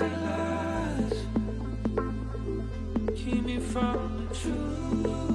empty lies keep me from the truth.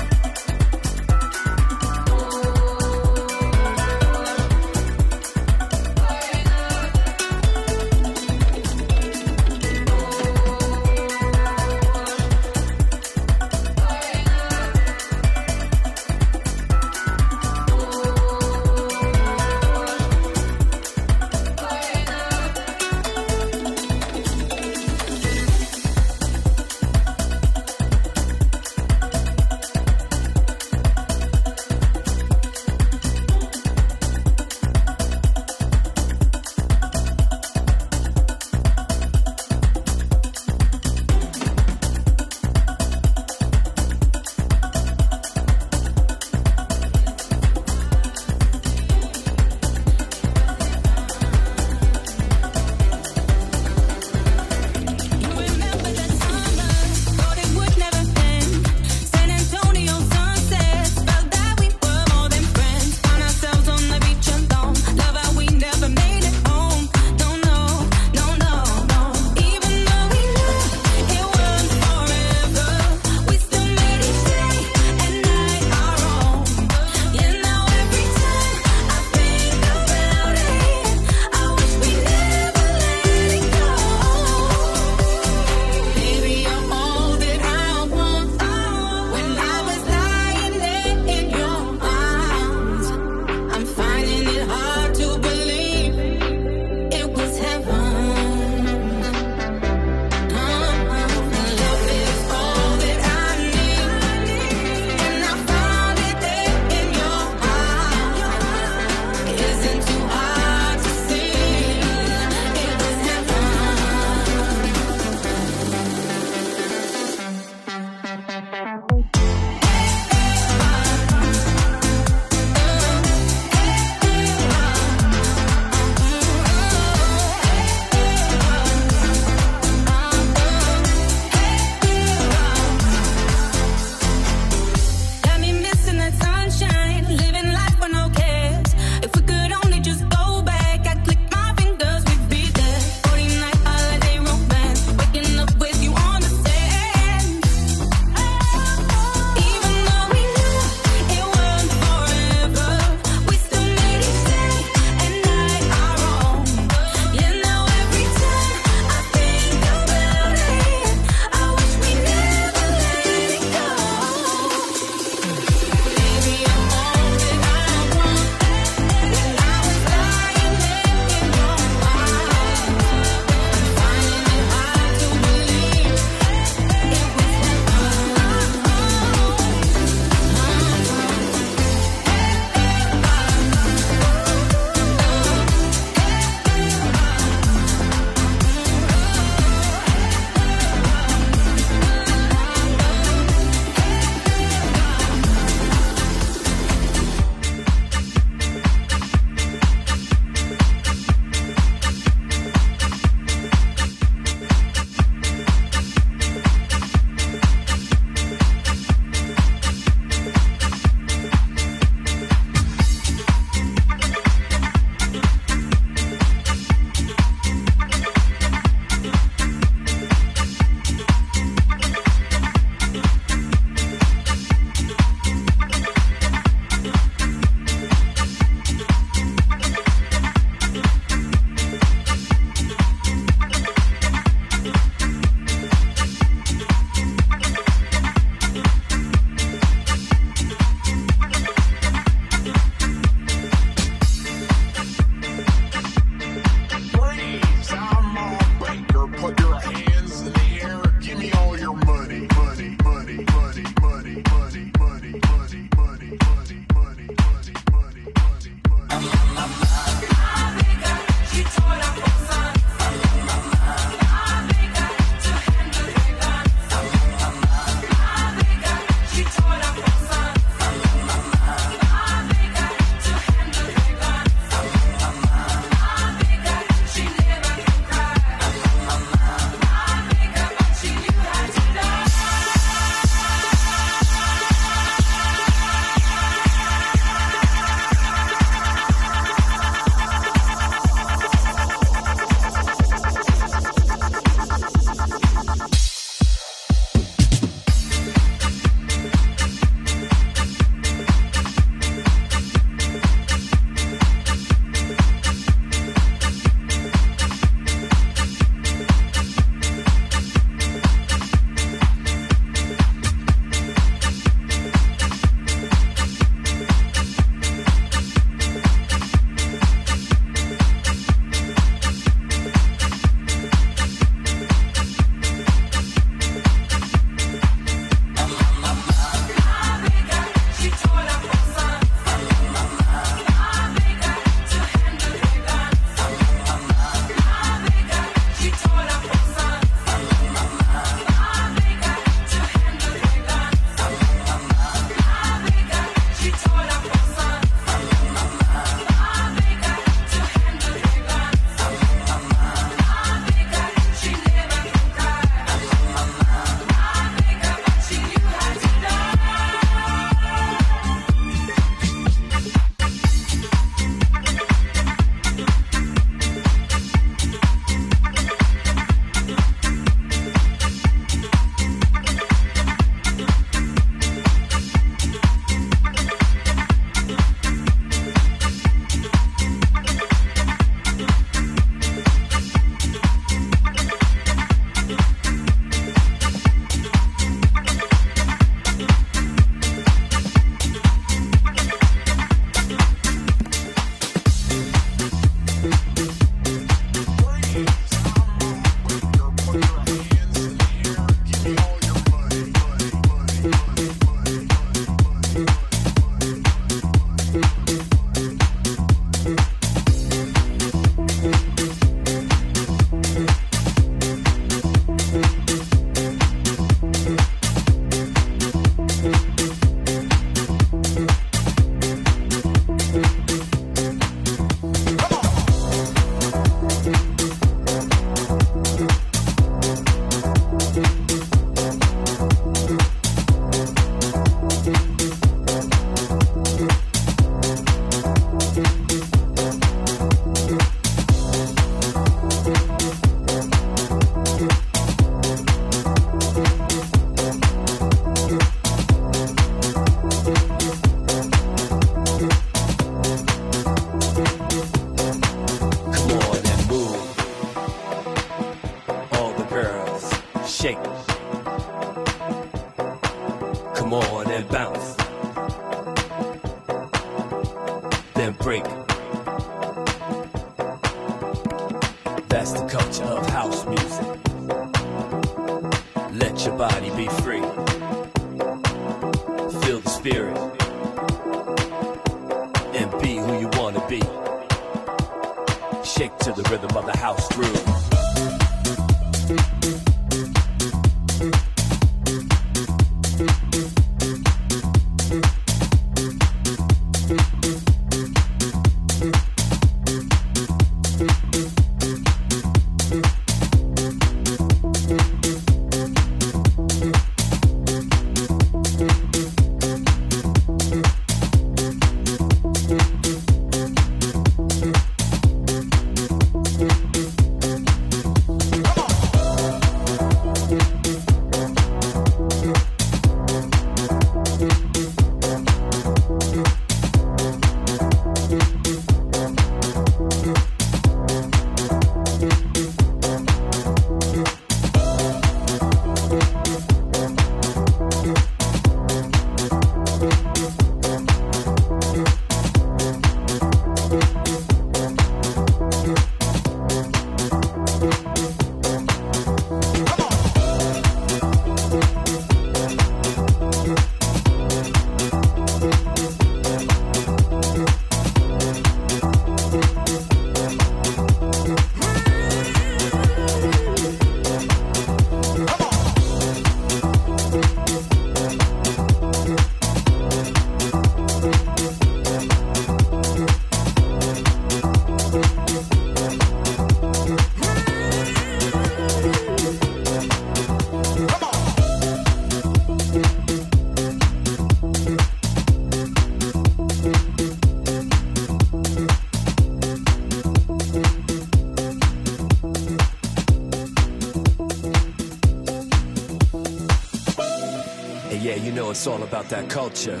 It's all about that culture.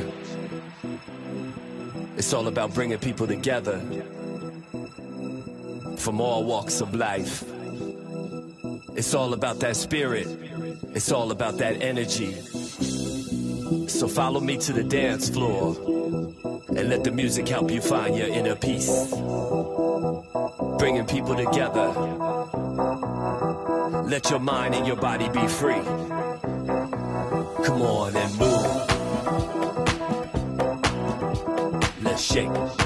It's all about bringing people together from all walks of life. It's all about that spirit. It's all about that energy. So follow me to the dance floor and let the music help you find your inner peace. Bringing people together. Let your mind and your body be free. Come on Jacobs.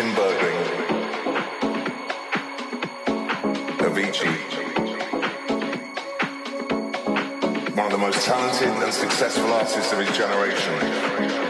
Tim Bergling, Avicii. One of the most talented and successful artists of his generation.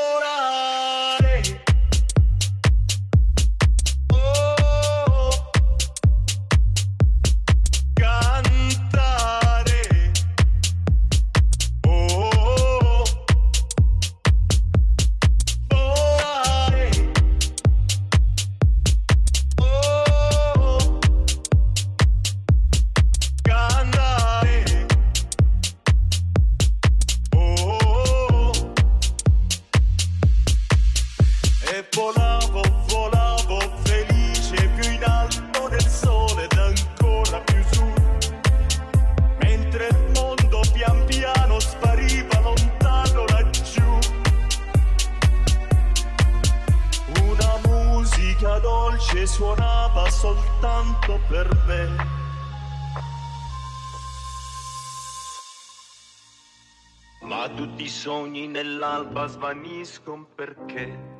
capisco un perché.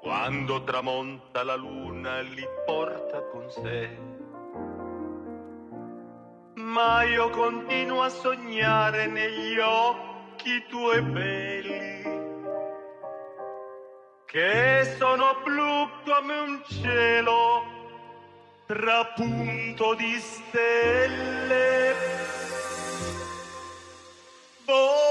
Quando tramonta la luna li porta con sé. Ma io continuo a sognare negli occhi tuoi belli, che sono blu come un cielo trapunto di stelle. Oh,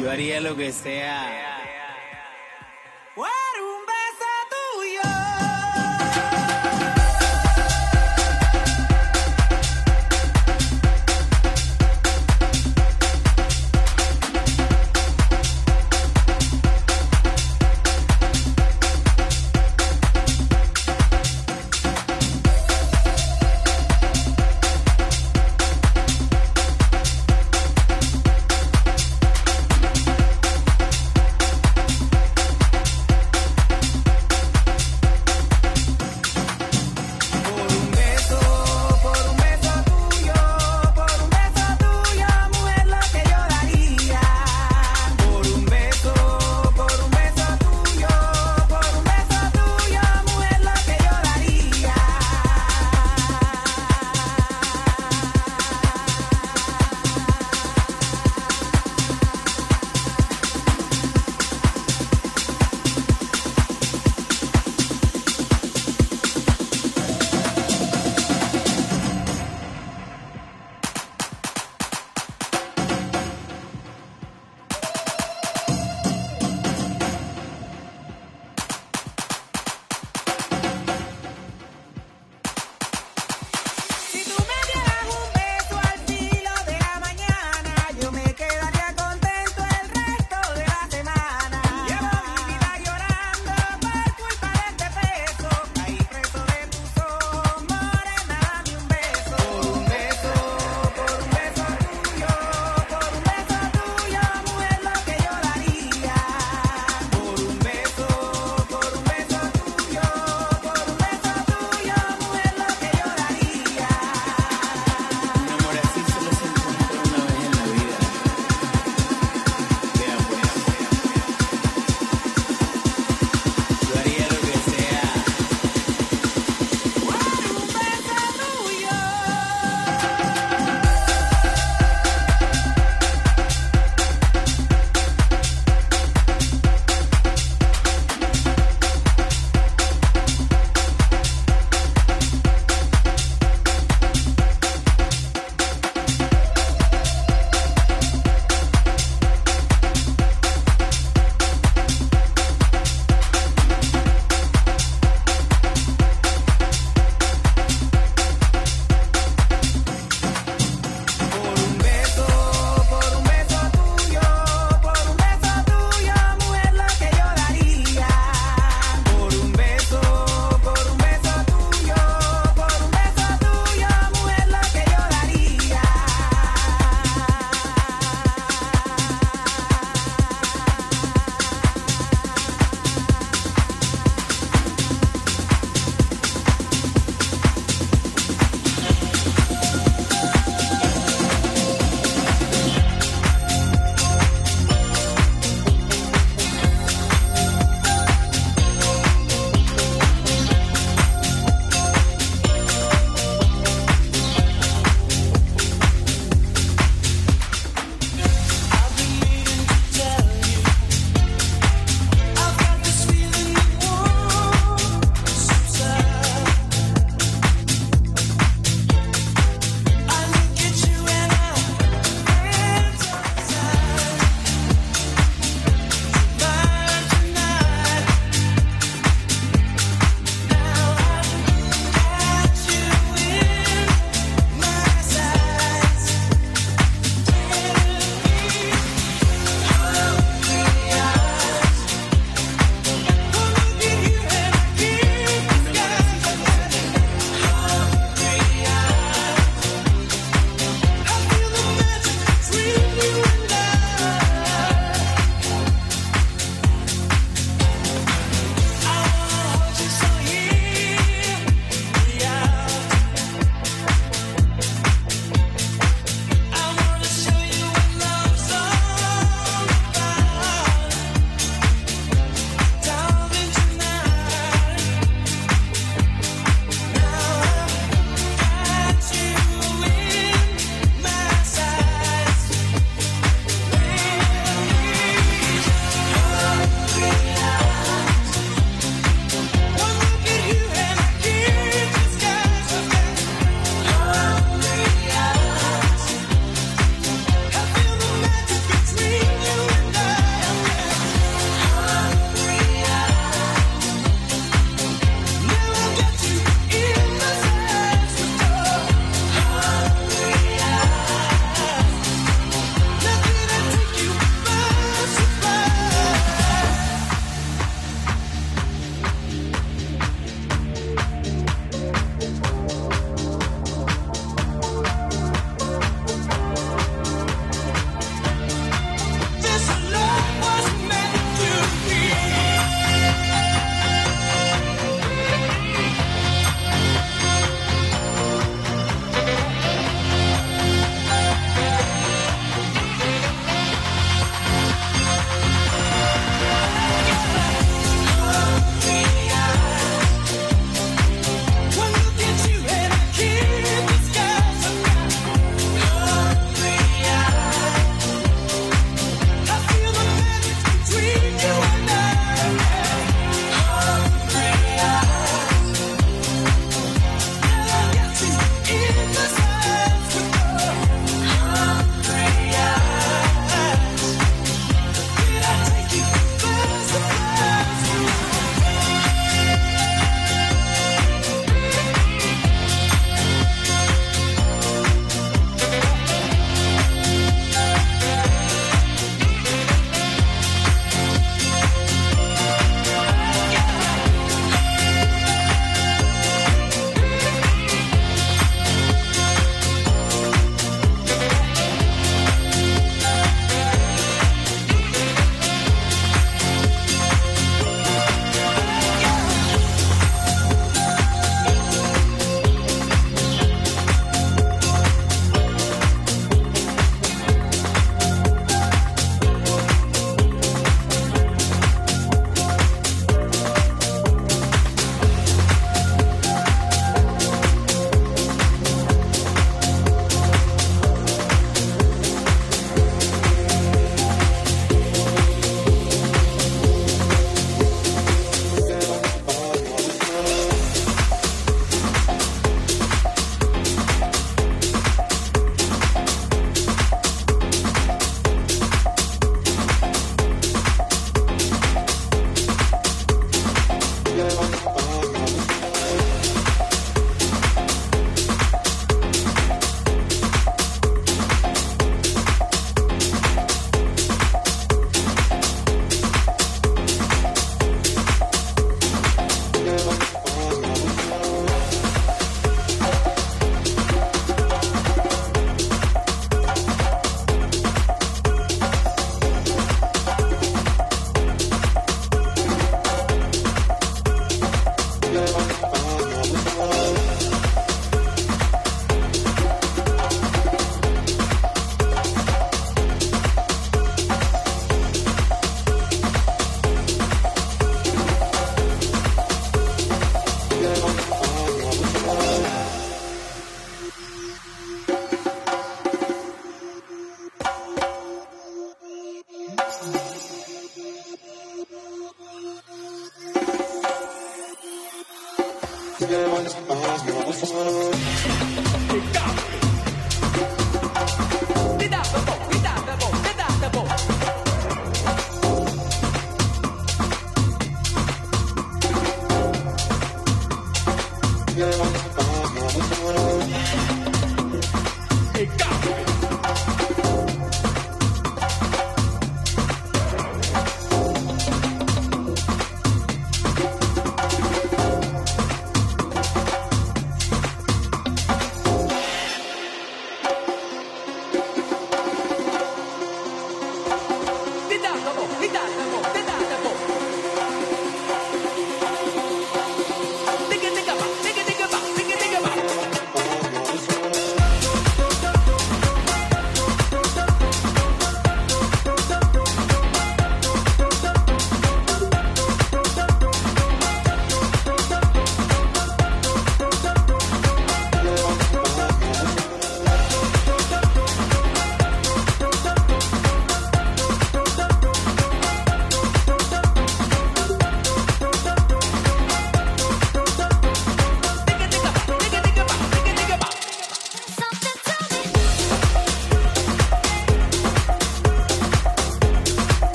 Yo haría lo que sea.